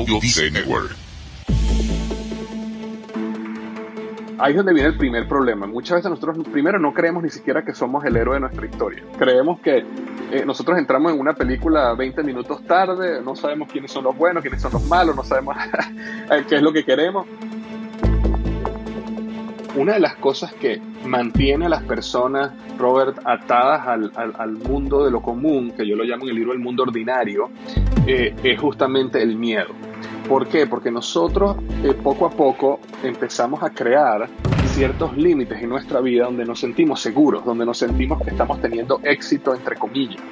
Audio Network. Ahí es donde viene el primer problema. Muchas veces nosotros primero no creemos ni siquiera que somos el héroe de nuestra historia. Creemos que eh, nosotros entramos en una película 20 minutos tarde, no sabemos quiénes son los buenos, quiénes son los malos, no sabemos qué es lo que queremos. Una de las cosas que mantiene a las personas, Robert, atadas al, mundo de lo común, que yo lo llamo en el libro el mundo ordinario, eh, es justamente el miedo. ¿Por qué? Porque nosotros eh, poco a poco empezamos a crear ciertos límites en nuestra vida donde nos sentimos seguros, donde nos sentimos que estamos teniendo éxito, entre comillas.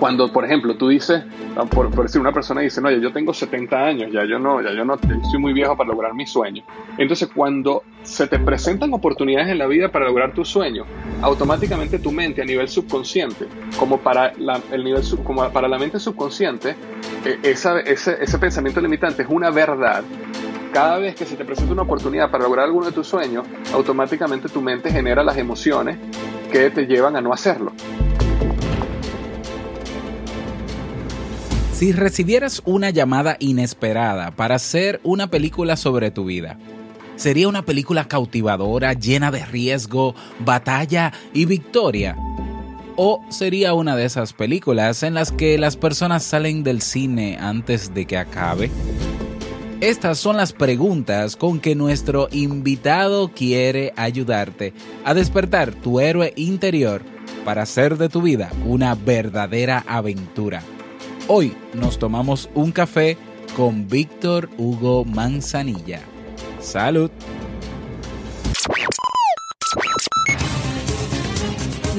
Cuando, por ejemplo, tú dices, ah, por, decir, una persona dice, no, yo tengo 70 años, ya yo no, ya yo no, soy muy viejo para lograr mi sueño. Entonces, cuando se te presentan oportunidades en la vida para lograr tu sueño, automáticamente tu mente a nivel subconsciente, como para la, el nivel como para la mente subconsciente, eh, ese, ese pensamiento limitante es una verdad cada vez que se te presenta una oportunidad para lograr alguno de tus sueños, automáticamente tu mente genera las emociones que te llevan a no hacerlo. Si recibieras una llamada inesperada para hacer una película sobre tu vida, ¿sería una película cautivadora, llena de riesgo, batalla y victoria? ¿O sería una de esas películas en las que las personas salen del cine antes de que acabe? Estas son las preguntas con que nuestro invitado quiere ayudarte a despertar tu héroe interior para hacer de tu vida una verdadera aventura. Hoy nos tomamos un café con Víctor Hugo Manzanilla. Salud.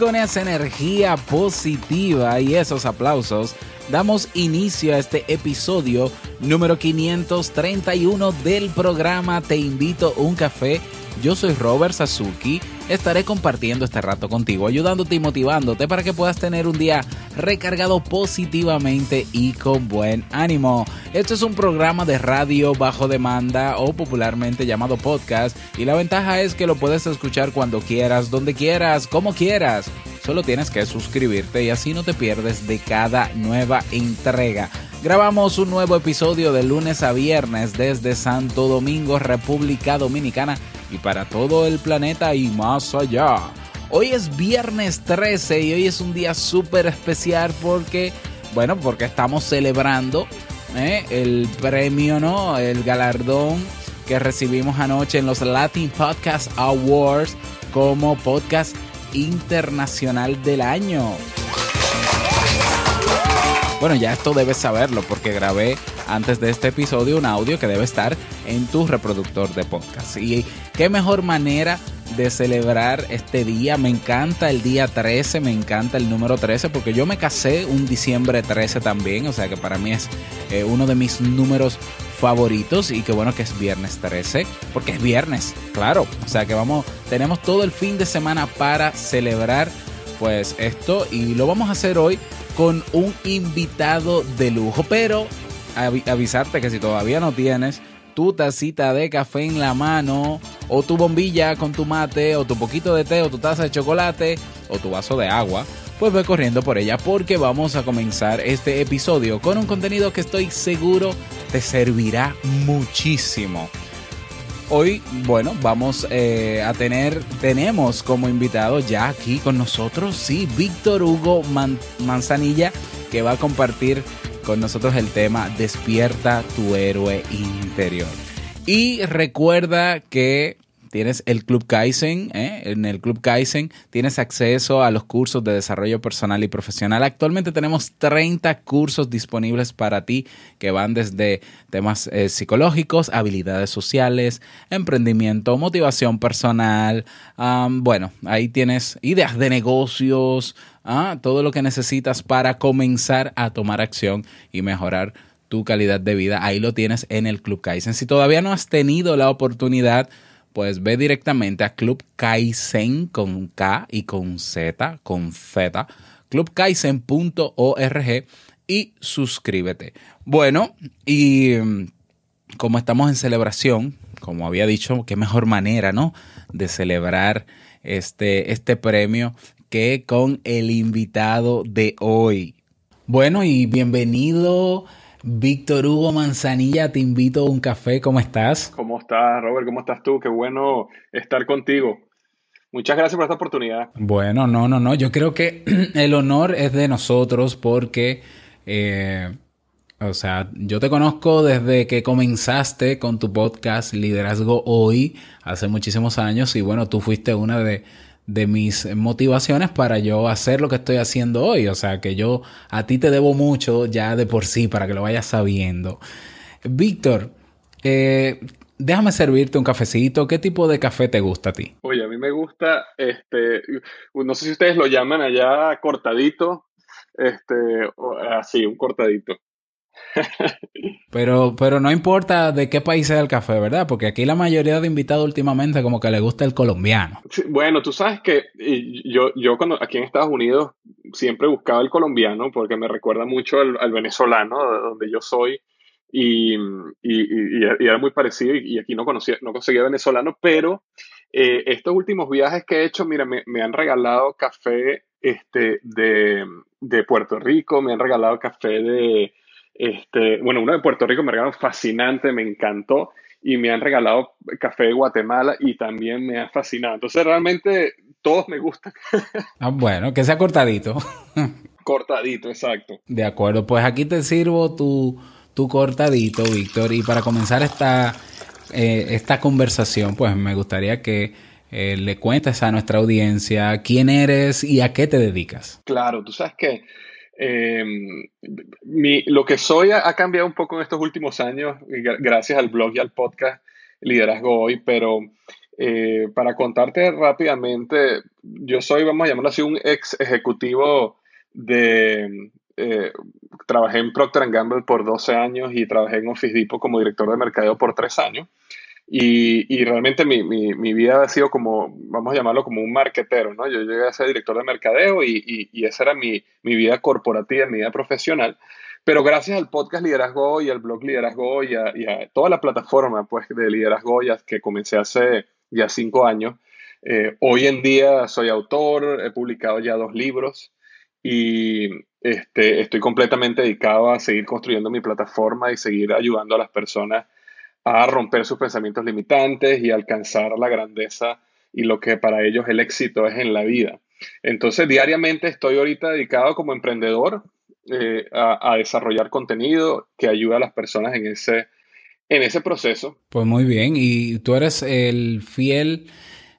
Con esa energía positiva y esos aplausos, damos inicio a este episodio número 531 del programa Te invito a un café. Yo soy Robert Sasuki estaré compartiendo este rato contigo, ayudándote y motivándote para que puedas tener un día recargado positivamente y con buen ánimo. Esto es un programa de radio bajo demanda o popularmente llamado podcast y la ventaja es que lo puedes escuchar cuando quieras, donde quieras, como quieras. Solo tienes que suscribirte y así no te pierdes de cada nueva entrega. Grabamos un nuevo episodio de lunes a viernes desde Santo Domingo, República Dominicana y para todo el planeta y más allá. Hoy es viernes 13 y hoy es un día súper especial porque, bueno, porque estamos celebrando ¿eh? el premio, ¿no? El galardón que recibimos anoche en los Latin Podcast Awards como podcast internacional del año. Bueno, ya esto debes saberlo porque grabé antes de este episodio un audio que debe estar en tu reproductor de podcast. Y qué mejor manera de celebrar este día. Me encanta el día 13, me encanta el número 13 porque yo me casé un diciembre 13 también, o sea que para mí es eh, uno de mis números favoritos y qué bueno que es viernes 13 porque es viernes, claro, o sea que vamos tenemos todo el fin de semana para celebrar pues esto y lo vamos a hacer hoy con un invitado de lujo. Pero avisarte que si todavía no tienes tu tacita de café en la mano, o tu bombilla con tu mate, o tu poquito de té, o tu taza de chocolate, o tu vaso de agua, pues ve corriendo por ella porque vamos a comenzar este episodio con un contenido que estoy seguro te servirá muchísimo. Hoy, bueno, vamos eh, a tener, tenemos como invitado ya aquí con nosotros, sí, Víctor Hugo Manzanilla, que va a compartir con nosotros el tema Despierta tu héroe interior. Y recuerda que tienes el Club Kaizen. ¿eh? En el Club Kaizen tienes acceso a los cursos de desarrollo personal y profesional. Actualmente tenemos 30 cursos disponibles para ti que van desde temas eh, psicológicos, habilidades sociales, emprendimiento, motivación personal. bueno, ahí tienes ideas de negocios, ¿ah? todo lo que necesitas para comenzar a tomar acción y mejorar tu calidad de vida. Ahí lo tienes en el Club Kaizen. Si todavía no has tenido la oportunidad, pues ve directamente a Club Kaizen con K y con Z, con Z, clubkaizen.org y suscríbete. Bueno, y mm, como estamos en celebración, como había dicho, qué mejor manera, ¿no? De celebrar este, este premio que con el invitado de hoy. Bueno, y bienvenido Víctor Hugo Manzanilla, te invito a un café, ¿cómo estás? ¿Cómo estás, Robert? ¿Cómo estás tú? Qué bueno estar contigo. Muchas gracias por esta oportunidad. Bueno, no, no, no, yo creo que el honor es de nosotros porque, eh, o sea, yo te conozco desde que comenzaste con tu podcast Liderazgo Hoy, hace muchísimos años, y bueno, tú fuiste una de de mis motivaciones para yo hacer lo que estoy haciendo hoy. O sea, que yo a ti te debo mucho ya de por sí para que lo vayas sabiendo. Víctor, eh, déjame servirte un cafecito. ¿Qué tipo de café te gusta a ti? Oye, a mí me gusta, este, no sé si ustedes lo llaman allá cortadito, este, así, un cortadito. Pero, pero no importa de qué país sea el café, ¿verdad? Porque aquí la mayoría de invitados últimamente como que le gusta el colombiano. bueno, tú sabes que yo, yo cuando aquí en Estados Unidos siempre buscaba el colombiano porque me recuerda mucho al, venezolano, donde yo soy. Y, y, era muy parecido y, aquí no conocía, no conseguía venezolano, pero eh, estos últimos viajes que he hecho, mira, me, han regalado café este, de, de Puerto Rico, me han regalado café de, este, bueno, uno de Puerto Rico me regalaron fascinante, me encantó y me han regalado café de Guatemala y también me ha fascinado. Entonces realmente todos me gustan. ah, bueno, que sea cortadito. cortadito, exacto. De acuerdo, pues aquí te sirvo tu, tu cortadito, Víctor. Y para comenzar esta, eh, esta conversación, pues me gustaría que eh, le cuentes a nuestra audiencia quién eres y a qué te dedicas. Claro, tú sabes que eh, lo que soy ha, cambiado un poco en estos últimos años, gracias al blog y al podcast Liderazgo Hoy, pero eh, para contarte rápidamente, yo soy, vamos a llamarlo así, un ex ejecutivo de... Eh, trabajé en Procter Gamble por 12 años y trabajé en Office Depot como director de mercadeo por 3 años. Y, realmente mi, mi, vida ha sido como, vamos a llamarlo como un marquetero, ¿no? Yo llegué a ser director de mercadeo y, y, esa era mi, mi, vida corporativa, mi vida profesional. Pero gracias al podcast Liderazgo y al blog Liderazgo y a, y a toda la plataforma pues, de Liderazgo ya que comencé hace ya cinco años, eh, hoy en día soy autor, he publicado ya dos libros y este, estoy completamente dedicado a seguir construyendo mi plataforma y seguir ayudando a las personas a romper sus pensamientos limitantes y alcanzar la grandeza y lo que para ellos el éxito es en la vida. Entonces, diariamente estoy ahorita dedicado como emprendedor eh, a, desarrollar contenido que ayuda a las personas en ese, en ese proceso. Pues muy bien, y tú eres el fiel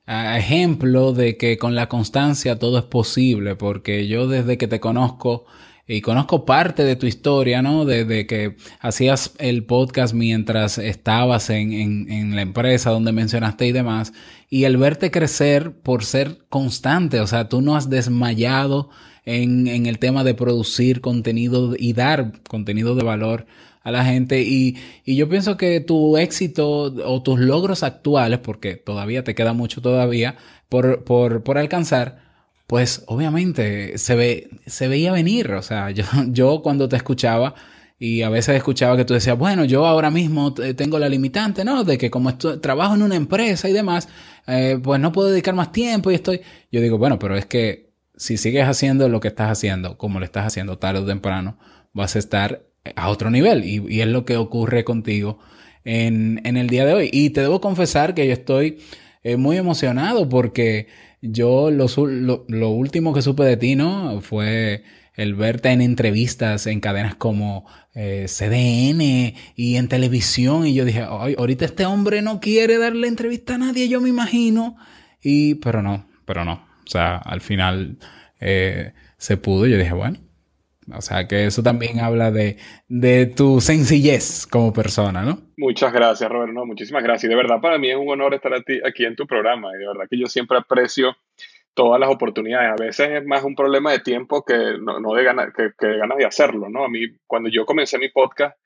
ejemplo de que con la constancia todo es posible, porque yo desde que te conozco, y conozco parte de tu historia, ¿no? Desde que hacías el podcast mientras estabas en, en, la empresa donde mencionaste y demás, y el verte crecer por ser constante, o sea, tú no has desmayado en, en el tema de producir contenido y dar contenido de valor a la gente y, y, yo pienso que tu éxito o tus logros actuales, porque todavía te queda mucho todavía por, por, por alcanzar, pues obviamente se, ve, se veía venir. O sea, yo, yo cuando te escuchaba y a veces escuchaba que tú decías, bueno, yo ahora mismo tengo la limitante, ¿no? De que como trabajo en una empresa y demás, eh, pues no puedo dedicar más tiempo y estoy... Yo digo, bueno, pero es que si sigues haciendo lo que estás haciendo, como lo estás haciendo tarde o temprano, vas a estar a otro nivel. Y, es lo que ocurre contigo en, en, el día de hoy. Y te debo confesar que yo estoy eh, muy emocionado porque yo lo, lo, último que supe de ti, ¿no? Fue el verte en entrevistas en cadenas como eh, CDN y en televisión. Y yo dije, Ay, ahorita este hombre no quiere darle entrevista a nadie, yo me imagino. Y, pero no, pero no. O sea, al final eh, se pudo. Yo dije, bueno, o sea, que eso también habla de, de, tu sencillez como persona, ¿no? Muchas gracias, Robert. No, muchísimas gracias. De verdad, para mí es un honor estar aquí en tu programa. Y de verdad que yo siempre aprecio todas las oportunidades. A veces es más un problema de tiempo que no, de ganas, que, ganas de hacerlo, ¿no? A mí, cuando yo comencé mi podcast,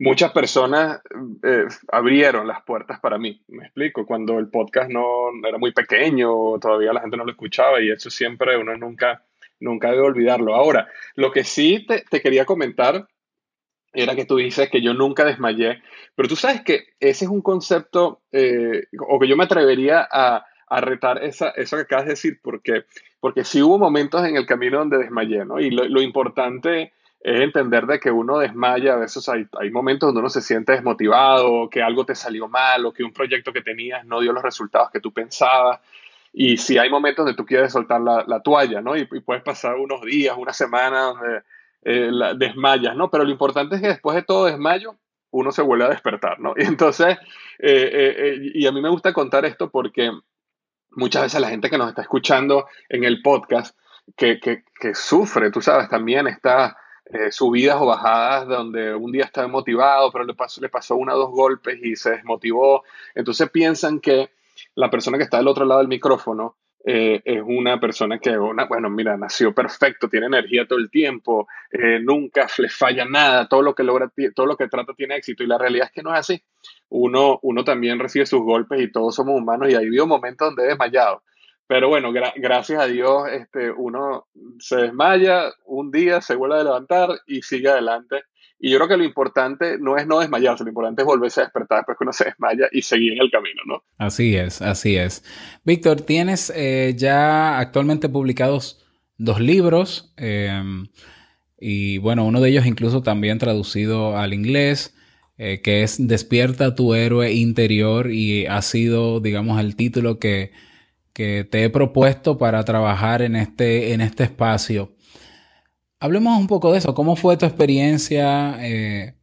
muchas personas eh, abrieron las puertas para mí. Me explico, cuando el podcast no era muy pequeño, todavía la gente no lo escuchaba y eso siempre uno nunca nunca debe olvidarlo. Ahora, lo que sí te, quería comentar era que tú dices que yo nunca desmayé, pero tú sabes que ese es un concepto, eh, o que yo me atrevería a, retar esa, eso que acabas de decir, porque, porque sí hubo momentos en el camino donde desmayé, ¿no? Y lo, importante es entender de que uno desmaya, a veces hay, hay, momentos donde uno se siente desmotivado, que algo te salió mal, o que un proyecto que tenías no dio los resultados que tú pensabas. Y si hay momentos donde tú quieres soltar la, toalla, ¿no? Y, puedes pasar unos días, una semana donde eh, desmayas, ¿no? Pero lo importante es que después de todo desmayo, uno se vuelve a despertar, ¿no? Y entonces, eh, eh, y a mí me gusta contar esto porque muchas veces la gente que nos está escuchando en el podcast, que, que, que sufre, tú sabes, también está subidas o bajadas donde un día está motivado, pero le pasó, le pasó uno o dos golpes y se desmotivó. Entonces piensan que la persona que está del otro lado del micrófono eh, es una persona que, bueno, mira, nació perfecto, tiene energía todo el tiempo, eh, nunca le falla nada, todo lo que logra, todo lo que trata tiene éxito. Y la realidad es que no es así. Uno, uno también recibe sus golpes y todos somos humanos y ha habido momentos donde he desmayado. Pero bueno, gracias a Dios, este, uno se desmaya, un día se vuelve a levantar y sigue adelante y yo creo que lo importante no es no desmayarse, lo importante es volverse a despertar después que uno se desmaya y seguir en el camino, ¿no? Así es, así es. Víctor, tienes eh, ya actualmente publicados dos libros em, y bueno, uno de ellos incluso también traducido al inglés. Eh, que es Despierta tu héroe interior y ha sido, digamos, el título que, que te he propuesto para trabajar en este, en este espacio. Hablemos un poco de eso. ¿Cómo fue tu experiencia eh,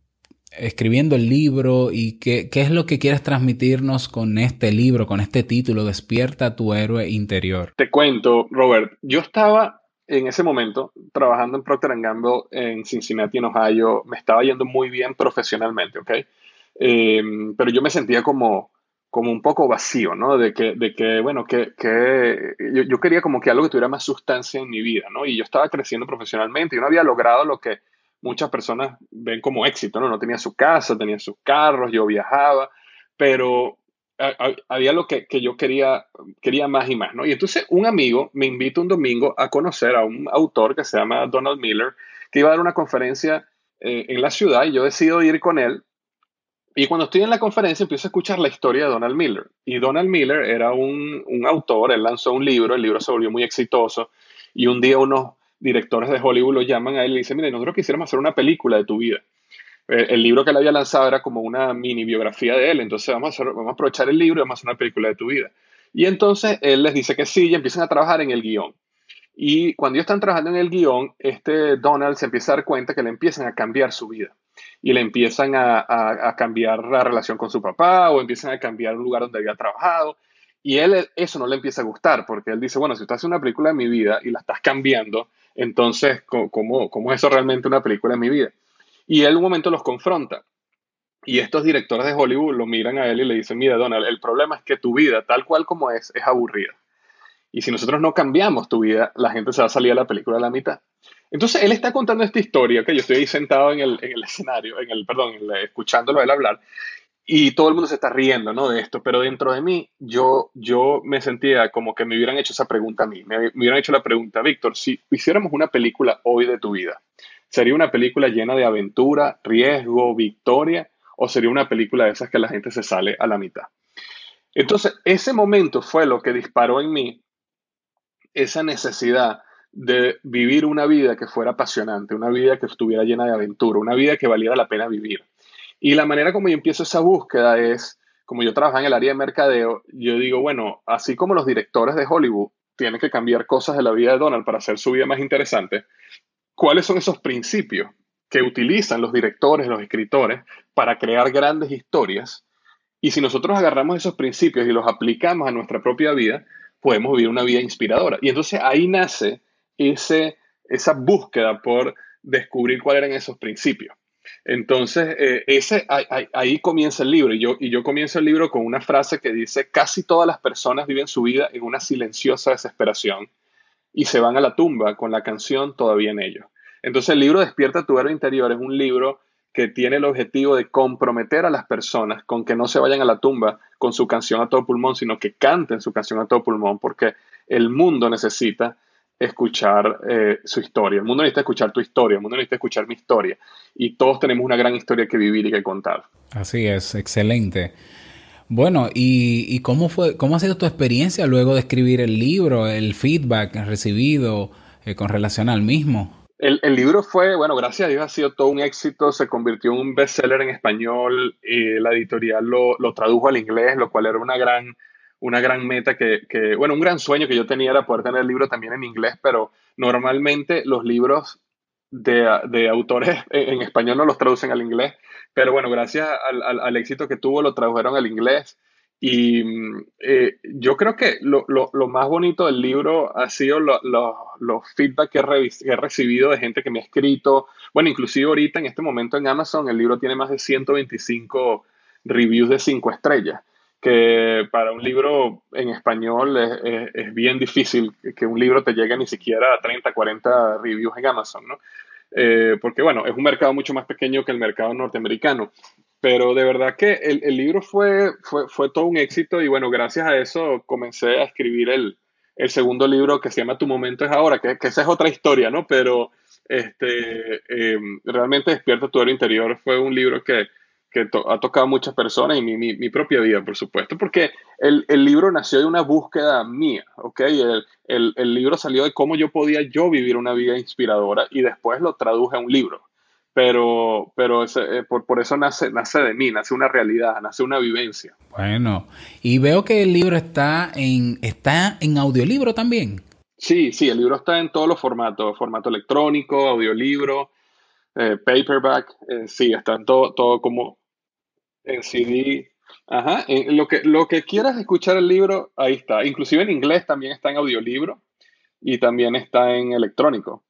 escribiendo el libro y qué, es lo que quieres transmitirnos con este libro, con este título, Despierta tu héroe interior? Te cuento, Robert. Yo estaba en ese momento trabajando en Procter Gamble en Cincinnati, en Ohio. Me estaba yendo muy bien profesionalmente, ¿ok? Eh, pero yo me sentía como como un poco vacío, ¿no? De que, de que bueno, que, que yo, yo, quería como que algo que tuviera más sustancia en mi vida, ¿no? Y yo estaba creciendo profesionalmente y no había logrado lo que muchas personas ven como éxito, ¿no? No tenía su casa, tenía sus carros, yo viajaba, pero había lo que, que, yo quería, quería más y más, ¿no? Y entonces un amigo me invita un domingo a conocer a un autor que se llama Donald Miller, que iba a dar una conferencia eh, en la ciudad y yo decido ir con él y cuando estoy en la conferencia empiezo a escuchar la historia de Donald Miller. Y Donald Miller era un, un, autor, él lanzó un libro, el libro se volvió muy exitoso. Y un día unos directores de Hollywood lo llaman a él y le dicen, mire, nosotros quisiéramos hacer una película de tu vida. Eh, el libro que él había lanzado era como una mini biografía de él, entonces vamos a, hacer, vamos a aprovechar el libro y vamos a hacer una película de tu vida. Y entonces él les dice que sí y empiezan a trabajar en el guion. Y cuando ellos están trabajando en el guion, este Donald se empieza a dar cuenta que le empiezan a cambiar su vida y le empiezan a, cambiar la relación con su papá o empiezan a cambiar el lugar donde había trabajado. Y él eso no le empieza a gustar porque él dice, bueno, si estás haciendo una película de mi vida y la estás cambiando, entonces, ¿cómo, cómo es eso realmente una película de mi vida? Y él un momento los confronta. Y estos directores de Hollywood lo miran a él y le dicen, mira, Donald, el problema es que tu vida, tal cual como es, es aburrida. Y si nosotros no cambiamos tu vida, la gente se va a salir a la película a la mitad. Entonces, él está contando esta historia, que yo estoy ahí sentado en el, en el escenario, en el, perdón, escuchándolo a él hablar, y todo el mundo se está riendo, ¿no? De esto, pero dentro de mí, yo, yo me sentía como que me hubieran hecho esa pregunta a mí, me, me hubieran hecho la pregunta, Víctor, si hiciéramos una película hoy de tu vida, ¿sería una película llena de aventura, riesgo, victoria, o sería una película de esas que la gente se sale a la mitad? Entonces, ese momento fue lo que disparó en mí esa necesidad de vivir una vida que fuera apasionante, una vida que estuviera llena de aventura, una vida que valiera la pena vivir. Y la manera como yo empiezo esa búsqueda es como yo trabajo en el área de mercadeo, yo digo, bueno, así como los directores de Hollywood tienen que cambiar cosas de la vida de Donald para hacer su vida más interesante, ¿cuáles son esos principios que utilizan los directores, los escritores, para crear grandes historias? Y si nosotros agarramos esos principios y los aplicamos a nuestra propia vida, podemos vivir una vida inspiradora. Y entonces ahí nace ese, esa búsqueda por descubrir cuáles eran esos principios. Entonces, eh, ese, ahí, comienza el libro. Y yo, y yo comienzo el libro con una frase que dice, casi todas las personas viven su vida en una silenciosa desesperación y se van a la tumba con la canción todavía en ellos. Entonces, el libro Despierta tu héroe interior es un libro que tiene el objetivo de comprometer a las personas con que no se vayan a la tumba con su canción a todo pulmón, sino que canten su canción a todo pulmón, porque el mundo necesita escuchar eh, su historia. El mundo necesita escuchar tu historia, el mundo necesita escuchar mi historia. Y todos tenemos una gran historia que vivir y que contar. Así es, excelente. Bueno, ¿y, cómo, fue, cómo ha sido tu experiencia luego de escribir el libro, el feedback recibido eh, con relación al mismo? El, libro fue, bueno, gracias a Dios ha sido todo un éxito, se convirtió en un bestseller en español, y la editorial lo, lo tradujo al inglés, lo cual era una gran una gran meta que, bueno, un gran sueño que yo tenía era poder tener el libro también en inglés, pero normalmente los libros de, autores en, español no los traducen al inglés, pero bueno, gracias al, éxito que tuvo lo tradujeron al inglés. Y eh, yo creo que lo, más bonito del libro ha sido los feedback que he, recibido de gente que me ha escrito. Bueno, inclusive ahorita en este momento en Amazon el libro tiene más de 125 reviews de 5 estrellas que para un libro en español es, bien difícil que un libro te llegue ni siquiera a 30, 40 reviews en Amazon, ¿no? Eh, porque bueno, es un mercado mucho más pequeño que el mercado norteamericano. Pero de verdad que el, el libro fue, fue, fue, todo un éxito y bueno, gracias a eso comencé a escribir el, el segundo libro que se llama Tu momento es ahora, que, que esa es otra historia, ¿no? Pero este, eh, realmente Despierta tu héroe interior fue un libro que, que ha tocado a muchas personas y mi, mi, propia vida, por supuesto, porque el, el, libro nació de una búsqueda mía, ¿ok? El, el, el, libro salió de cómo yo podía yo vivir una vida inspiradora y después lo traduje a un libro. Pero, pero ese, eh, por, por, eso nace, nace de mí, nace una realidad, nace una vivencia. Bueno, y veo que el libro está en, está en audiolibro también. Sí, sí, el libro está en todos los formatos, formato electrónico, audiolibro, eh, paperback, eh, sí, está en todo, todo como en CD. Ajá, lo, que, lo que quieras escuchar el libro, ahí está. Inclusive en inglés también está en audiolibro y también está en electrónico.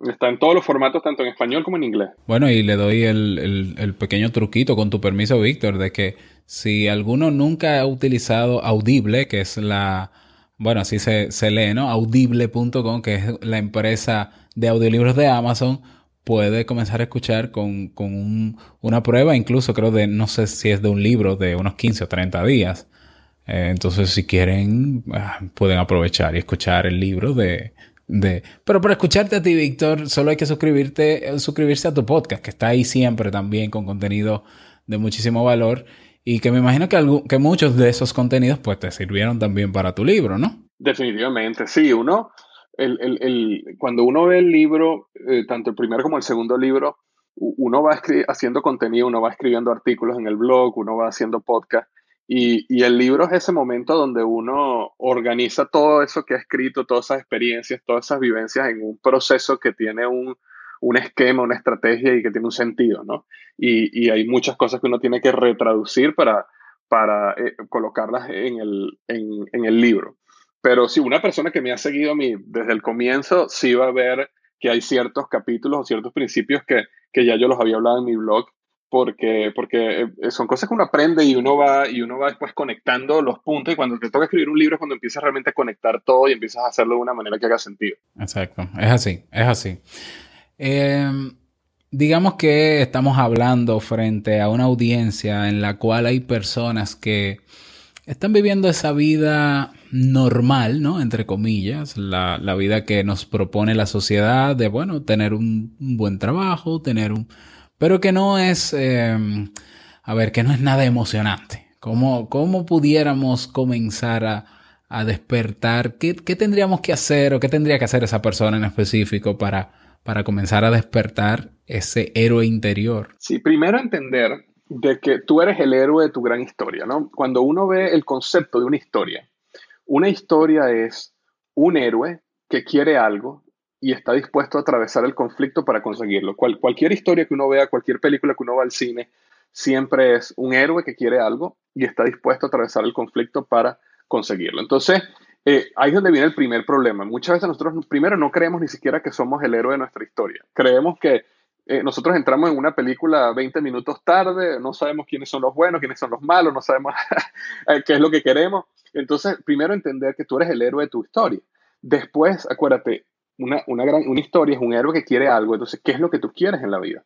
Está en todos los formatos, tanto en español como en inglés. Bueno, y le doy el, pequeño truquito, con tu permiso, Víctor, de que si alguno nunca ha utilizado Audible, que es la, bueno, así se, se lee, ¿no? Audible.com, que es la empresa de audiolibros de Amazon, puede comenzar a escuchar con, una prueba, incluso creo de, no sé si es de un libro de unos 15 o 30 días. Eh, entonces, si quieren, ah, pueden aprovechar y escuchar el libro de, de... Pero para escucharte a ti, Víctor, solo hay que suscribirte, suscribirse a tu podcast, que está ahí siempre también con contenido de muchísimo valor y que me imagino que, que muchos de esos contenidos pues te sirvieron también para tu libro, ¿no? Definitivamente, sí, uno el, el, cuando uno ve el libro, eh, tanto el primero como el segundo libro, uno va haciendo contenido, uno va escribiendo artículos en el blog, uno va haciendo podcast. Y, y, el libro es ese momento donde uno organiza todo eso que ha escrito, todas esas experiencias, todas esas vivencias en un proceso que tiene un, un esquema, una estrategia y que tiene un sentido, ¿no? Y, y hay muchas cosas que uno tiene que retraducir para, para eh, colocarlas en el, en, en el libro. Pero si una persona que me ha seguido a mí desde el comienzo, sí va a ver que hay ciertos capítulos o ciertos principios que, que ya yo los había hablado en mi blog, porque, porque eh, son cosas que uno aprende y uno va y uno va después conectando los puntos y cuando te toca escribir un libro es cuando empiezas realmente a conectar todo y empiezas a hacerlo de una manera que haga sentido. Exacto, es así, es así. Em, digamos que estamos hablando frente a una audiencia en la cual hay personas que están viviendo esa vida normal, ¿no? Entre comillas, la, la, vida que nos propone la sociedad de, bueno, tener un, buen trabajo, tener un... pero que no es, em, a ver, que no es nada emocionante. ¿Cómo, cómo pudiéramos comenzar a, a despertar? ¿Qué, ¿Qué, tendríamos que hacer o qué tendría que hacer esa persona en específico para, para comenzar a despertar ese héroe interior? Sí, primero entender de que tú eres el héroe de tu gran historia, ¿no? Cuando uno ve el concepto de una historia, una historia es un héroe que quiere algo y está dispuesto a atravesar el conflicto para conseguirlo. cualquier historia que uno vea, cualquier película que uno va al cine, siempre es un héroe que quiere algo y está dispuesto a atravesar el conflicto para conseguirlo. Entonces, eh, ahí es donde viene el primer problema. Muchas veces nosotros primero no creemos ni siquiera que somos el héroe de nuestra historia. Creemos que eh, nosotros entramos en una película 20 minutos tarde, no sabemos quiénes son los buenos, quiénes son los malos, no sabemos qué es lo que queremos. Entonces, primero entender que tú eres el héroe de tu historia. Después, acuérdate, una, una, gran, una historia es un héroe que quiere algo. Entonces, ¿qué es lo que tú quieres en la vida?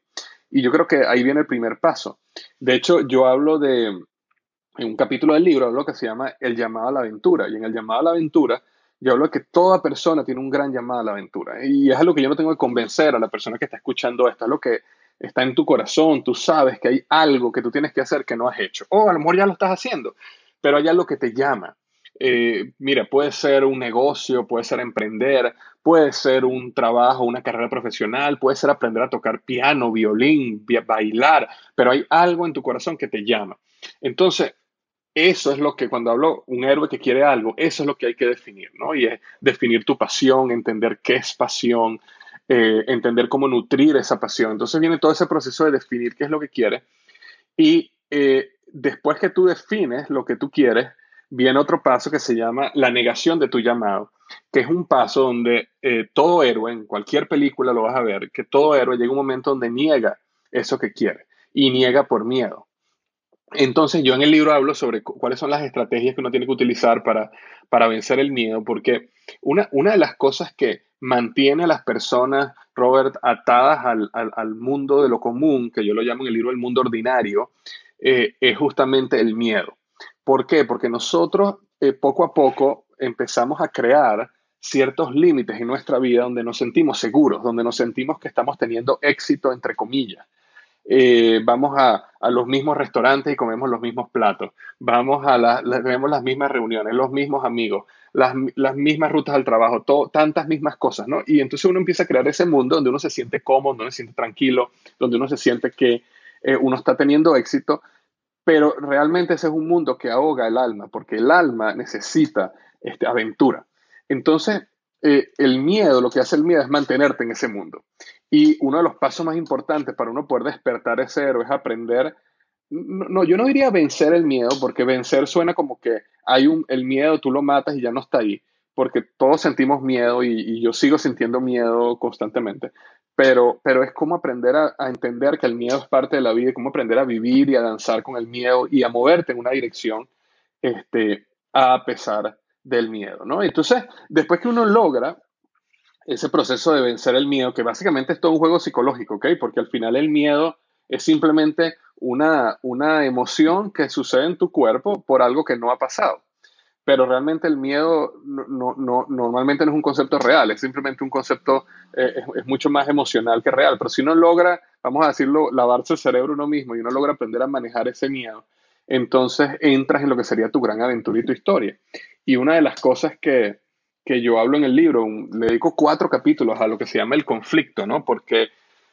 Y yo creo que ahí viene el primer paso. De hecho, yo hablo de, en un capítulo del libro, hablo que se llama El llamado a la aventura. Y en el llamado a la aventura, yo hablo que toda persona tiene un gran llamado a la aventura. Y es algo que yo no tengo que convencer a la persona que está escuchando esto. Es lo que está en tu corazón. Tú sabes que hay algo que tú tienes que hacer que no has hecho. O a lo mejor ya lo estás haciendo, pero hay algo que te llama. Eh, mira, puede ser un negocio, puede ser emprender, puede ser un trabajo, una carrera profesional, puede ser aprender a tocar piano, violín, bailar, pero hay algo en tu corazón que te llama. Entonces, eso es lo que cuando hablo un héroe que quiere algo, eso es lo que hay que definir, ¿no? Y es definir tu pasión, entender qué es pasión, eh, entender cómo nutrir esa pasión. Entonces viene todo ese proceso de definir qué es lo que quiere. Y eh, después que tú defines lo que tú quieres, viene otro paso que se llama la negación de tu llamado, que es un paso donde eh, todo héroe, en cualquier película lo vas a ver, que todo héroe llega un momento donde niega eso que quiere y niega por miedo. Entonces yo en el libro hablo sobre cuáles son las estrategias que uno tiene que utilizar para, para vencer el miedo, porque una, una de las cosas que mantiene a las personas, Robert, atadas al, mundo de lo común, que yo lo llamo en el libro el mundo ordinario, eh, es justamente el miedo. ¿Por qué? Porque nosotros eh, poco a poco empezamos a crear ciertos límites en nuestra vida donde nos sentimos seguros, donde nos sentimos que estamos teniendo éxito, entre comillas. Eh, vamos a, los mismos restaurantes y comemos los mismos platos, vamos a la, tenemos las mismas reuniones, los mismos amigos, las, mismas rutas al trabajo, tantas mismas cosas, ¿no? Y entonces uno empieza a crear ese mundo donde uno se siente cómodo, donde uno se siente tranquilo, donde uno se siente que eh, uno está teniendo éxito, pero realmente ese es un mundo que ahoga el alma, porque el alma necesita este, aventura. Entonces, eh, el miedo, lo que hace el miedo es mantenerte en ese mundo. Y uno de los pasos más importantes para uno poder despertar ese héroe es aprender, no, yo no diría vencer el miedo, porque vencer suena como que hay un, el miedo, tú lo matas y ya no está ahí, porque todos sentimos miedo y, yo sigo sintiendo miedo constantemente, pero, pero es como aprender a, entender que el miedo es parte de la vida cómo aprender a vivir y a danzar con el miedo y a moverte en una dirección este, a pesar del miedo, ¿no? Entonces, después que uno logra ese proceso de vencer el miedo, que básicamente es todo un juego psicológico. Porque al final el miedo es simplemente una, una emoción que sucede en tu cuerpo por algo que no ha pasado. Pero realmente el miedo no, no, normalmente no es un concepto real, es simplemente un concepto, eh, es, mucho más emocional que real. Pero si uno logra, vamos a decirlo, lavarse el cerebro uno mismo y uno logra aprender a manejar ese miedo, entonces entras en lo que sería tu gran aventura y tu historia. Y una de las cosas que, yo hablo en el libro, le dedico cuatro capítulos a lo que se llama el conflicto, ¿no? Porque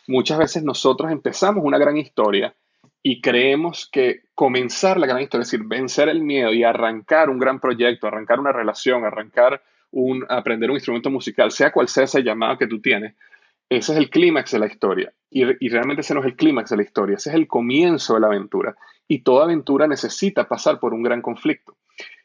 muchas veces nosotros empezamos una gran historia y creemos que comenzar la gran historia, es decir, vencer el miedo y arrancar un gran proyecto, arrancar una relación, arrancar un, aprender un instrumento musical, sea cual sea ese llamado que tú tienes, ese es el clímax de la historia. Y, y, realmente ese no es el clímax de la historia, ese es el comienzo de la aventura. Y toda aventura necesita pasar por un gran conflicto.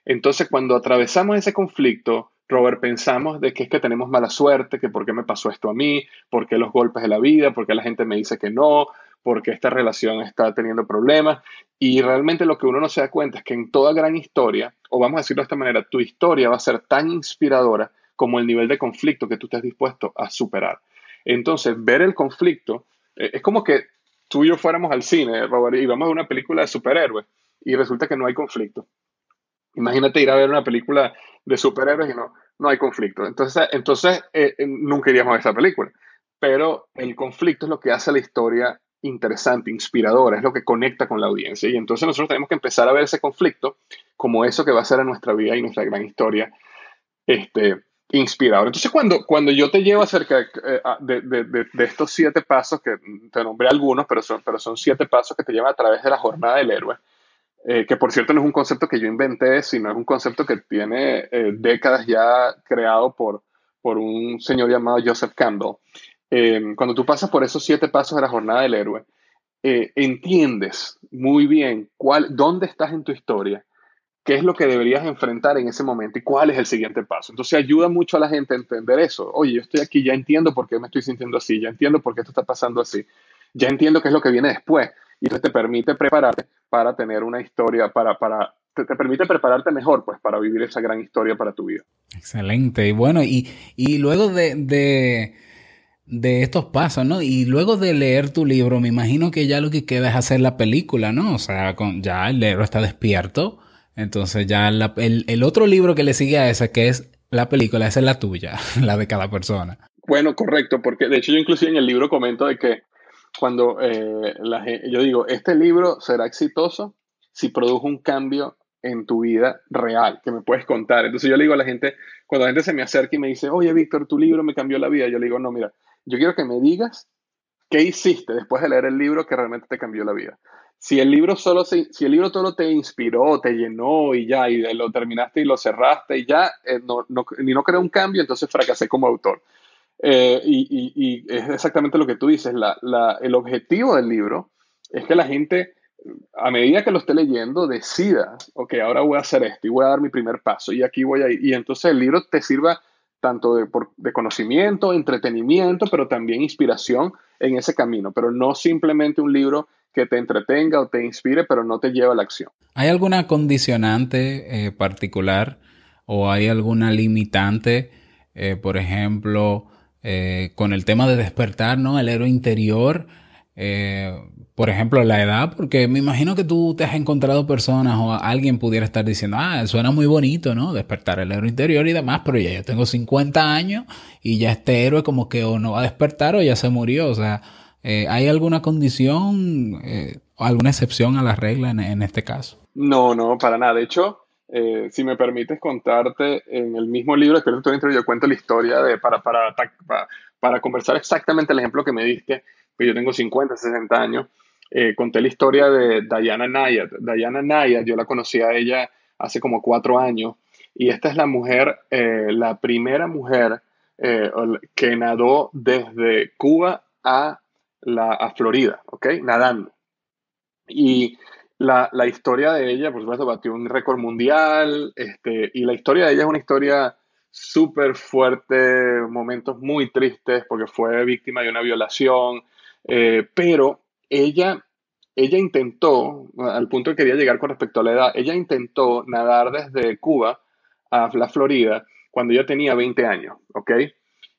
Entonces, cuando atravesamos ese conflicto, Robert, pensamos de que es que tenemos mala suerte, que por qué me pasó esto a mí, por qué los golpes de la vida, por qué la gente me dice que no, por qué esta relación está teniendo problemas. Y realmente lo que uno no se da cuenta es que en toda gran historia, o vamos a decirlo de esta manera, tu historia va a ser tan inspiradora como el nivel de conflicto que tú estés dispuesto a superar. Entonces, ver el conflicto eh, es como que tú y yo fuéramos al cine, Robert, y vamos a una película de superhéroes y resulta que no hay conflicto. Imagínate ir a ver una película de superhéroes y no, no hay conflicto. Entonces, entonces eh, eh, nunca iríamos a esa película. Pero el conflicto es lo que hace la historia interesante, inspiradora, es lo que conecta con la audiencia. Y entonces nosotros tenemos que empezar a ver ese conflicto como eso que va a ser a nuestra vida y nuestra gran historia este, inspirador. Entonces, cuando, cuando yo te llevo acerca de, de, de, estos siete pasos, que te nombré algunos, pero son, pero son siete pasos que te llevan a través de la jornada del héroe, eh, que por cierto no es un concepto que yo inventé, sino es un concepto que tiene eh, décadas ya creado por, por un señor llamado Joseph Campbell. Eh, cuando tú pasas por esos siete pasos de la jornada del héroe, entiendes muy bien cuál, dónde estás en tu historia, qué es lo que deberías enfrentar en ese momento y cuál es el siguiente paso. Entonces ayuda mucho a la gente a entender eso. Oye, yo estoy aquí, ya entiendo por qué me estoy sintiendo así, ya entiendo por qué esto está pasando así, ya entiendo qué es lo que viene después y eso te permite prepararte para tener una historia, para, para te, permite prepararte mejor, pues, para vivir esa gran historia para tu vida. Excelente. Y bueno, y, y luego de, de, estos pasos, ¿no? Y luego de leer tu libro, me imagino que ya lo que queda es hacer la película, ¿no? O sea, con, ya el héroe está despierto. Entonces ya el, el otro libro que le sigue a ese, que es la película, esa es la tuya, la de cada persona. Bueno, correcto, porque de hecho yo inclusive en el libro comento de que cuando eh, la, yo digo, este libro será exitoso si produjo un cambio en tu vida real, que me puedes contar. Entonces yo le digo a la gente, cuando la gente se me acerca y me dice, oye, Víctor, tu libro me cambió la vida, yo le digo, no, mira, yo quiero que me digas qué hiciste después de leer el libro que realmente te cambió la vida. Si el libro solo, si el libro todo te inspiró, te llenó y ya, y lo terminaste y lo cerraste y ya, eh, ni no creó un cambio, entonces fracasé como autor. Eh, y, es exactamente lo que tú dices. el objetivo del libro es que la gente, a medida que lo esté leyendo, decida, ok, ahora voy a hacer esto y voy a dar mi primer paso y aquí voy a ir. Y entonces el libro te sirva tanto de, conocimiento, entretenimiento, pero también inspiración en ese camino, pero no simplemente un libro que te entretenga o te inspire, pero no te lleva a la acción. ¿Hay alguna condicionante eh, particular o hay alguna limitante, eh, por ejemplo, eh, con el tema de despertar, ¿no? El héroe interior, por ejemplo, la edad, porque me imagino que tú te has encontrado personas o alguien pudiera estar diciendo, ah, suena muy bonito, ¿no? Despertar el héroe interior y demás, pero ya yo tengo 50 años y ya este héroe como que o no va a despertar o ya se murió, o sea, eh, ¿hay alguna condición o alguna excepción a la regla en este caso? No, no, para nada. De hecho, eh, si me permites contarte, en el mismo libro, espero que yo cuento la historia de, para, para, para, conversar exactamente el ejemplo que me diste, que yo tengo 50, 60 años, eh, conté la historia de Diana Nayat. Diana Nayat, yo la conocí a ella hace como cuatro años, y esta es la mujer, eh, la primera mujer que nadó desde Cuba a, la, a Florida, ¿ok? Nadando. Y la, la, historia de ella, por supuesto, batió un récord mundial, este, y la historia de ella es una historia súper fuerte, momentos muy tristes, porque fue víctima de una violación, eh, pero ella, ella intentó, al punto que quería llegar con respecto a la edad, ella intentó nadar desde Cuba a la Florida cuando ella tenía 20 años, ¿ok?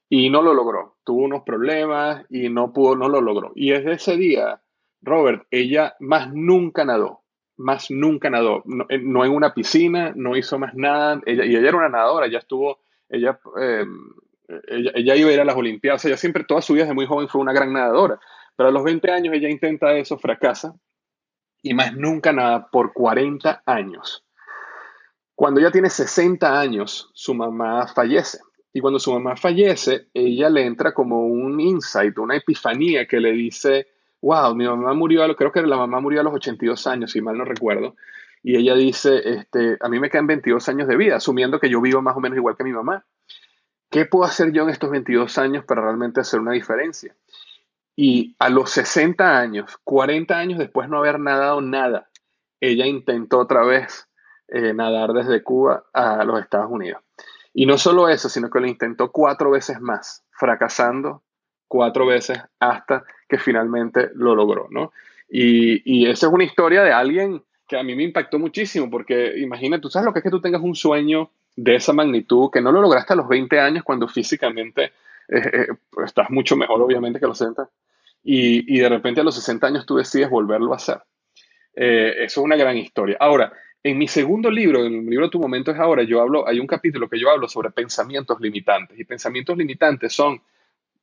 Y no lo logró, tuvo unos problemas y no pudo, no lo logró. Y desde ese día Robert, ella más nunca nadó, más nunca nadó, no, en una piscina, no hizo más nada, ella, y ella era una nadadora, ella estuvo, ella, em, ella, iba a ir a las Olimpiadas, ella siempre, toda su vida desde muy joven fue una gran nadadora, pero a los 20 años ella intenta eso, fracasa, y más nunca nada por 40 años. Cuando ella tiene 60 años, su mamá fallece. Y cuando su mamá fallece, ella le entra como un insight, una epifanía que le dice, wow, mi mamá murió, creo que la mamá murió a los 82 años, si mal no recuerdo. Y ella dice, este, a mí me quedan 22 años de vida, asumiendo que yo vivo más o menos igual que mi mamá. ¿Qué puedo hacer yo en estos 22 años para realmente hacer una diferencia? Y a los 60 años, 40 años después no haber nadado nada, ella intentó otra vez eh, nadar desde Cuba a los Estados Unidos. Y no solo eso, sino que lo intentó cuatro veces más, fracasando cuatro veces hasta que finalmente lo logró, ¿no? Y, y esa es una historia de alguien que a mí me impactó muchísimo, porque imagina, tú sabes lo que es que tú tengas un sueño de esa magnitud, que no lo lograste a los 20 años cuando físicamente eh, eh, estás mucho mejor, obviamente, que a los 60, y, de repente a los 60 años tú decides volverlo a hacer. Eh, eso es una gran historia. Ahora, en mi segundo libro, en el libro Tu Momento es Ahora, yo hablo, hay un capítulo que yo hablo sobre pensamientos limitantes, y pensamientos limitantes son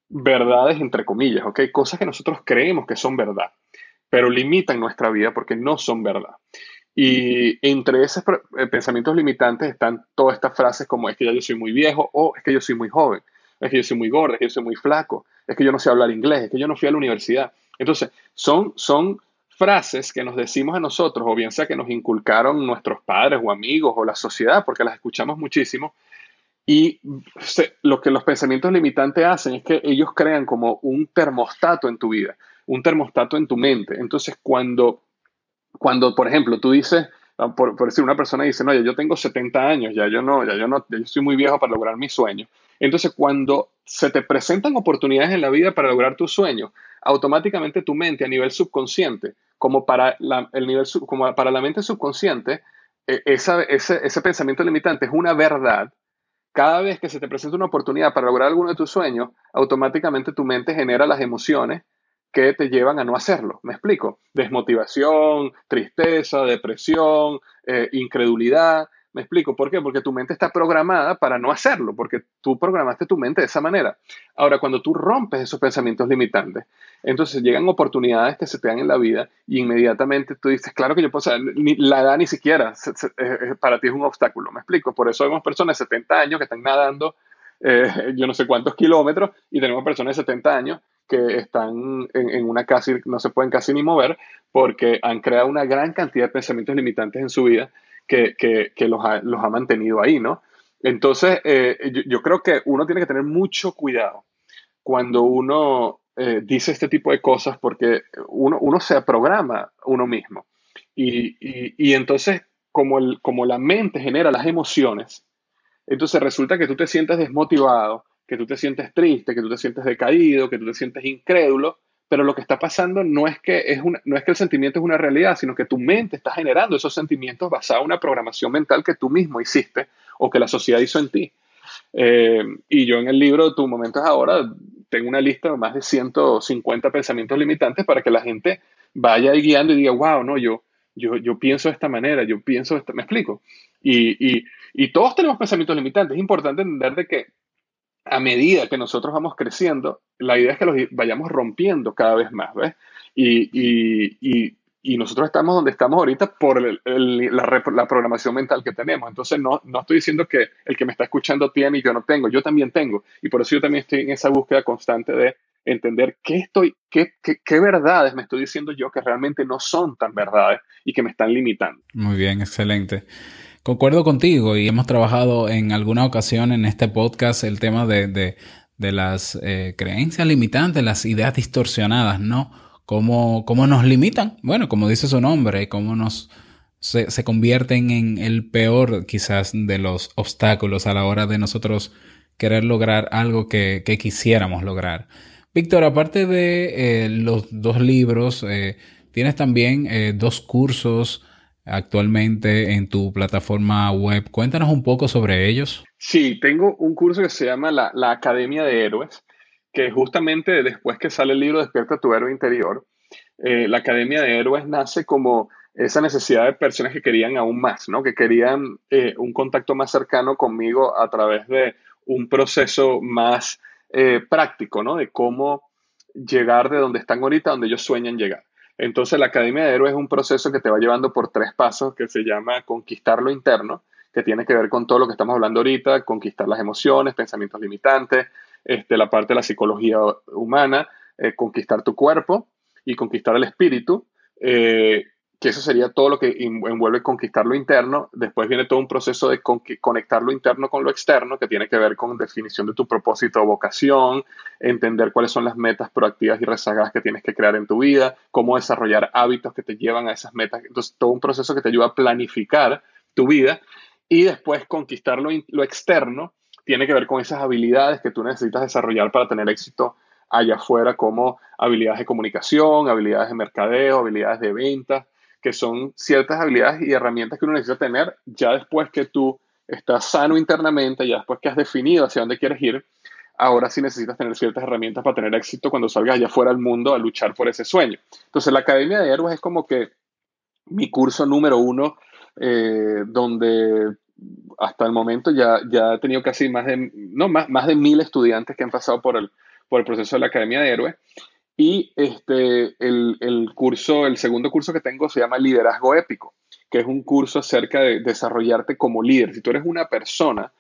verdades entre comillas, ¿ok? Cosas que nosotros creemos que son verdad, pero limitan nuestra vida porque no son verdad. Y entre esos pensamientos limitantes están todas estas frases como es que ya yo soy muy viejo o es que yo soy muy joven, es que yo soy muy gordo, es que yo soy muy flaco, es que yo no sé hablar inglés, es que yo no fui a la universidad. Entonces, son, son frases que nos decimos a nosotros, o bien sea que nos inculcaron nuestros padres o amigos o la sociedad, porque las escuchamos muchísimo, y lo que los pensamientos limitantes hacen es que ellos crean como un termostato en tu vida, un termostato en tu mente. Entonces, cuando cuando, por ejemplo, tú dices, ah, por, decir, una persona dice, no, yo tengo 70 años, ya yo no, ya yo no, ya yo soy muy viejo para lograr mis sueños. Entonces, cuando se te presentan oportunidades en la vida para lograr tus sueños, automáticamente tu mente a nivel subconsciente, como para la, el nivel, como para la mente subconsciente, e, esa, ese, ese pensamiento limitante es una verdad. Cada vez que se te presenta una oportunidad para lograr alguno de tus sueños, automáticamente tu mente genera las emociones que te llevan a no hacerlo. ¿Me explico? Desmotivación, tristeza, depresión, eh, incredulidad. ¿Me explico? ¿Por qué? Porque tu mente está programada para no hacerlo, porque tú programaste tu mente de esa manera. Ahora, cuando tú rompes esos pensamientos limitantes, entonces llegan oportunidades que se te dan en la vida y inmediatamente tú dices, claro que yo puedo, ni, la edad ni siquiera para ti es un obstáculo. ¿Me explico? Por eso vemos personas de 70 años que están nadando eh, yo no sé cuántos kilómetros y tenemos personas de 70 años que están en, una casi, no se pueden casi ni mover porque han creado una gran cantidad de pensamientos limitantes en su vida que, los, ha, los, ha, mantenido ahí, ¿no? Entonces, eh, yo, creo que uno tiene que tener mucho cuidado cuando uno eh, dice este tipo de cosas porque uno, uno se programa uno mismo. Y, y, entonces, como, el, como la mente genera las emociones, entonces resulta que tú te sientes desmotivado, que tú te sientes triste, que tú te sientes decaído, que tú te sientes incrédulo, pero lo que está pasando no es que, es una, no es que el sentimiento es una realidad, sino que tu mente está generando esos sentimientos basados en una programación mental que tú mismo hiciste o que la sociedad hizo en ti. Eh, y yo en el libro Tu momento es ahora tengo una lista de más de 150 pensamientos limitantes para que la gente vaya guiando y diga, wow, no, yo, yo, yo pienso de esta manera, yo pienso, de esta, me explico. Y, y, y todos tenemos pensamientos limitantes. Es importante entender de que a medida que nosotros vamos creciendo, la idea es que los vayamos rompiendo cada vez más, ¿ves? Y, y, y, y nosotros estamos donde estamos ahorita por la, la, programación mental que tenemos. Entonces, no, no estoy diciendo que el que me está escuchando tiene y yo no tengo, yo también tengo. Y por eso yo también estoy en esa búsqueda constante de entender qué estoy, qué, qué, qué verdades me estoy diciendo yo que realmente no son tan verdades y que me están limitando. Muy bien, excelente. Concuerdo contigo y hemos trabajado en alguna ocasión en este podcast el tema de, de, de las eh, creencias limitantes, las ideas distorsionadas, ¿no? ¿Cómo, ¿Cómo, nos limitan? Bueno, como dice su nombre, cómo nos se, se, convierten en el peor quizás de los obstáculos a la hora de nosotros querer lograr algo que, que quisiéramos lograr. Víctor, aparte de eh, los dos libros, eh, tienes también eh, dos cursos actualmente en tu plataforma web. Cuéntanos un poco sobre ellos. Sí, tengo un curso que se llama la, Academia de Héroes, que justamente después que sale el libro Despierta tu héroe interior, eh, la Academia de Héroes nace como esa necesidad de personas que querían aún más, ¿no? que querían eh, un contacto más cercano conmigo a través de un proceso más eh, práctico, ¿no? de cómo llegar de donde están ahorita, donde ellos sueñan llegar. Entonces la Academia de Héroes es un proceso que te va llevando por tres pasos que se llama conquistar lo interno, que tiene que ver con todo lo que estamos hablando ahorita, conquistar las emociones, pensamientos limitantes, este, la parte de la psicología humana, eh, conquistar tu cuerpo y conquistar el espíritu. Eh, que eso sería todo lo que envuelve conquistar lo interno. Después viene todo un proceso de conectar lo interno con lo externo, que tiene que ver con definición de tu propósito o vocación, entender cuáles son las metas proactivas y rezagadas que tienes que crear en tu vida, cómo desarrollar hábitos que te llevan a esas metas. Entonces, todo un proceso que te ayuda a planificar tu vida. Y después conquistar lo, lo externo tiene que ver con esas habilidades que tú necesitas desarrollar para tener éxito allá afuera, como habilidades de comunicación, habilidades de mercadeo, habilidades de ventas que son ciertas habilidades y herramientas que uno necesita tener ya después que tú estás sano internamente, ya después que has definido hacia dónde quieres ir, ahora sí necesitas tener ciertas herramientas para tener éxito cuando salgas allá fuera al mundo a luchar por ese sueño. Entonces la Academia de Héroes es como que mi curso número uno, eh, donde hasta el momento ya, ya he tenido casi más de, no, más, más de mil estudiantes que han pasado por el, por el proceso de la Academia de Héroes. Y este, el, curso, el segundo curso que tengo se llama Liderazgo Épico, que es un curso acerca de desarrollarte como líder. Si tú eres una persona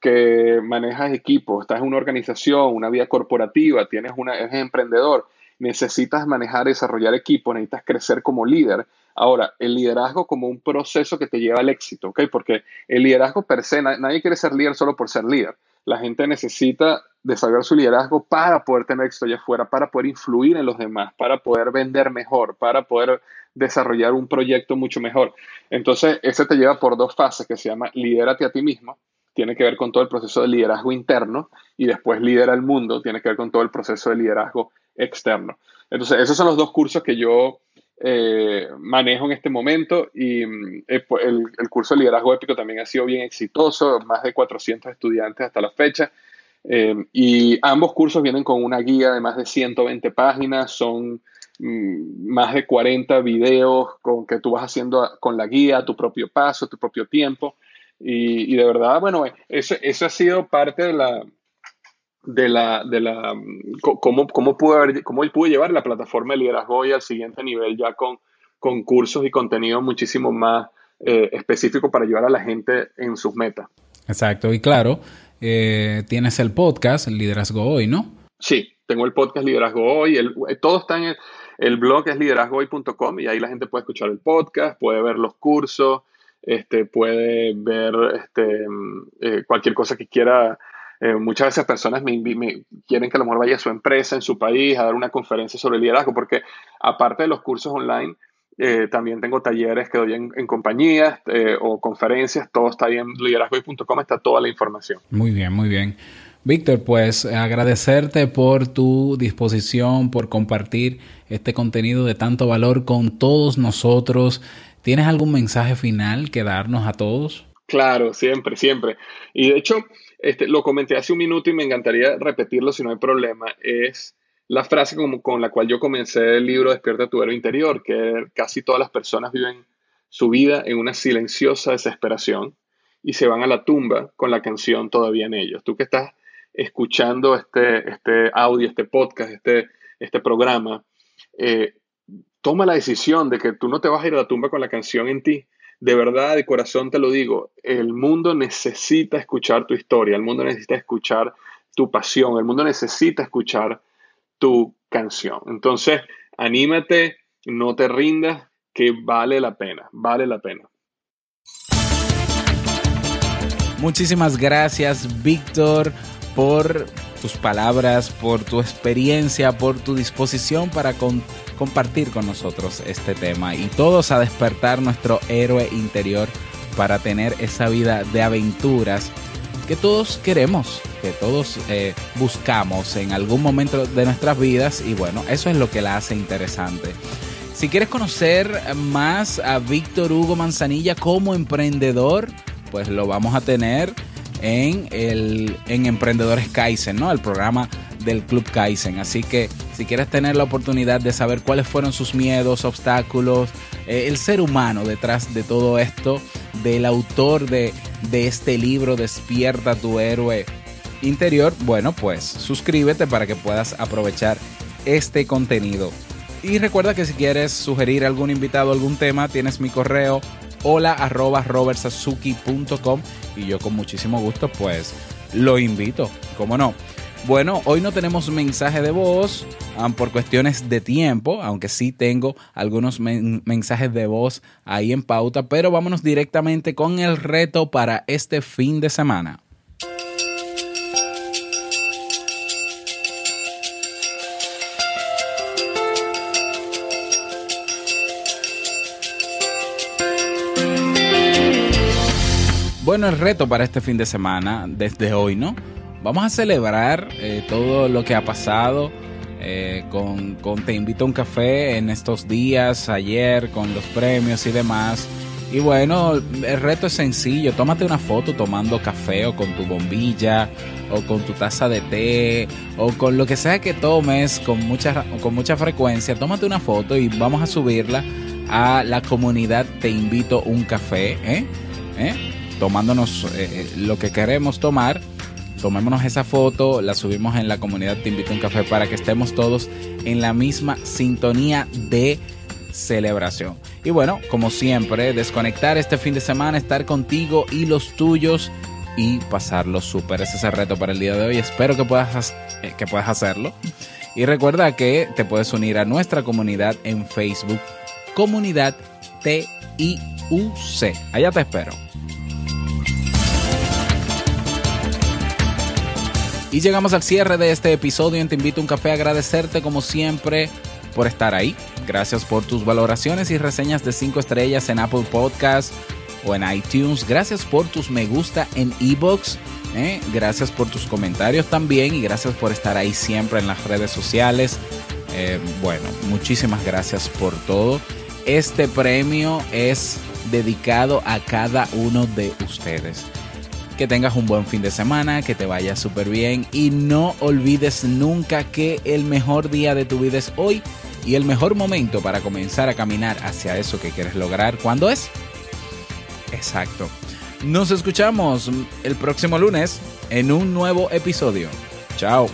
que manejas equipos, estás en una organización, una vida corporativa, tienes una, eres emprendedor, necesitas manejar, desarrollar equipos, necesitas crecer como líder. Ahora, el liderazgo como un proceso que te lleva al éxito, ¿ok? Porque el liderazgo per se, nadie quiere ser líder solo por ser líder. La gente necesita desarrollar su liderazgo para poder tener éxito allá afuera, para poder influir en los demás, para poder vender mejor, para poder desarrollar un proyecto mucho mejor. Entonces, ese te lleva por dos fases que se llama lidérate a ti mismo, tiene que ver con todo el proceso de liderazgo interno y después lidera el mundo, tiene que ver con todo el proceso de liderazgo externo. Entonces, esos son los dos cursos que yo eh, manejo en este momento y mm, eh, el, el, curso de liderazgo épico también ha sido bien exitoso, más de 400 estudiantes hasta la fecha. Eh, y ambos cursos vienen con una guía de más de 120 páginas, son mm, más de 40 videos con que tú vas haciendo con la guía, tu propio paso, tu propio tiempo. Y, y de verdad, bueno, eso, eso ha sido parte de la, de la, de la cómo, cómo, pude cómo pude llevar la plataforma de liderazgo hoy al siguiente nivel ya con, con cursos y contenido muchísimo más eh, específico para ayudar a la gente en sus metas. Exacto, y claro, eh, tienes el podcast, Liderazgo Hoy, ¿no? Sí, tengo el podcast Liderazgo Hoy, el, todo está en el, el blog es liderazgohoy.com y ahí la gente puede escuchar el podcast, puede ver los cursos, este, puede ver este, eh, cualquier cosa que quiera eh, muchas veces personas me, quieren que a lo mejor vaya a su empresa, en su país, a dar una conferencia sobre liderazgo, porque aparte de los cursos online, eh, también tengo talleres que doy en, compañías eh, o conferencias, todo está ahí en liderazgo.com, está toda la información. Muy bien, muy bien. Víctor, pues agradecerte por tu disposición, por compartir este contenido de tanto valor con todos nosotros. ¿Tienes algún mensaje final que darnos a todos? Claro, siempre, siempre. Y de hecho, este, lo comenté hace un minuto y me encantaría repetirlo si no hay problema. Es la frase como, con la cual yo comencé el libro Despierta tu héroe interior, que casi todas las personas viven su vida en una silenciosa desesperación y se van a la tumba con la canción todavía en ellos. Tú que estás escuchando este, este audio, este podcast, este, este programa, eh, toma la decisión de que tú no te vas a ir a la tumba con la canción en ti, de verdad, de corazón te lo digo, el mundo necesita escuchar tu historia, el mundo necesita escuchar tu pasión, el mundo necesita escuchar tu canción. Entonces, anímate, no te rindas, que vale la pena, vale la pena. Muchísimas gracias, Víctor, por tus palabras, por tu experiencia, por tu disposición para compartir con nosotros este tema y todos a despertar nuestro héroe interior para tener esa vida de aventuras que todos queremos, que todos eh, buscamos en algún momento de nuestras vidas y bueno, eso es lo que la hace interesante. Si quieres conocer más a Víctor Hugo Manzanilla como emprendedor, pues lo vamos a tener en, el, en Emprendedores Kaizen, ¿no? El programa del Club Kaizen. Así que si quieres tener la oportunidad de saber cuáles fueron sus miedos, obstáculos, eh, el ser humano detrás de todo esto, del autor de, de este libro, Despierta tu héroe interior, bueno, pues suscríbete para que puedas aprovechar este contenido. Y recuerda que si quieres sugerir algún invitado, algún tema, tienes mi correo hola arroba robertsazuki.com y yo con muchísimo gusto pues lo invito, ¿cómo no? Bueno, hoy no tenemos mensaje de voz um, por cuestiones de tiempo, aunque sí tengo algunos mensajes de voz ahí en pauta, pero vámonos directamente con el reto para este fin de semana. Bueno, el reto para este fin de semana, desde hoy, ¿no? Vamos a celebrar eh, todo lo que ha pasado eh, con, con, Te Invito a un Café en estos días, ayer, con los premios y demás. Y bueno, el reto es sencillo, tómate una foto tomando café o con tu bombilla o con tu taza de té o con lo que sea que tomes con mucha, con mucha frecuencia, tómate una foto y vamos a subirla a la comunidad Te Invito a un Café. ¿eh? ¿Eh? tomándonos lo que queremos tomar. Tomémonos esa foto, la subimos en la comunidad Te Invito un Café para que estemos todos en la misma sintonía de celebración. Y bueno, como siempre, desconectar este fin de semana, estar contigo y los tuyos y pasarlo súper. Ese es el reto para el día de hoy. Espero que puedas, eh, que puedas hacerlo. Y recuerda que te puedes unir a nuestra comunidad en Facebook, Comunidad TIUC. Allá te espero. Y llegamos al cierre de este episodio en Te Invito a un Café. Agradecerte como siempre por estar ahí. Gracias por tus valoraciones y reseñas de 5 estrellas en Apple Podcasts o en iTunes. Gracias por tus me gusta en iBox. ¿eh? Gracias por tus comentarios también y gracias por estar ahí siempre en las redes sociales. Eh, bueno, muchísimas gracias por todo. Este premio es dedicado a cada uno de ustedes que tengas un buen fin de semana, que te vaya súper bien y no olvides nunca que el mejor día de tu vida es hoy y el mejor momento para comenzar a caminar hacia eso que quieres lograr, ¿cuándo es? Exacto. Nos escuchamos el próximo lunes en un nuevo episodio. Chao.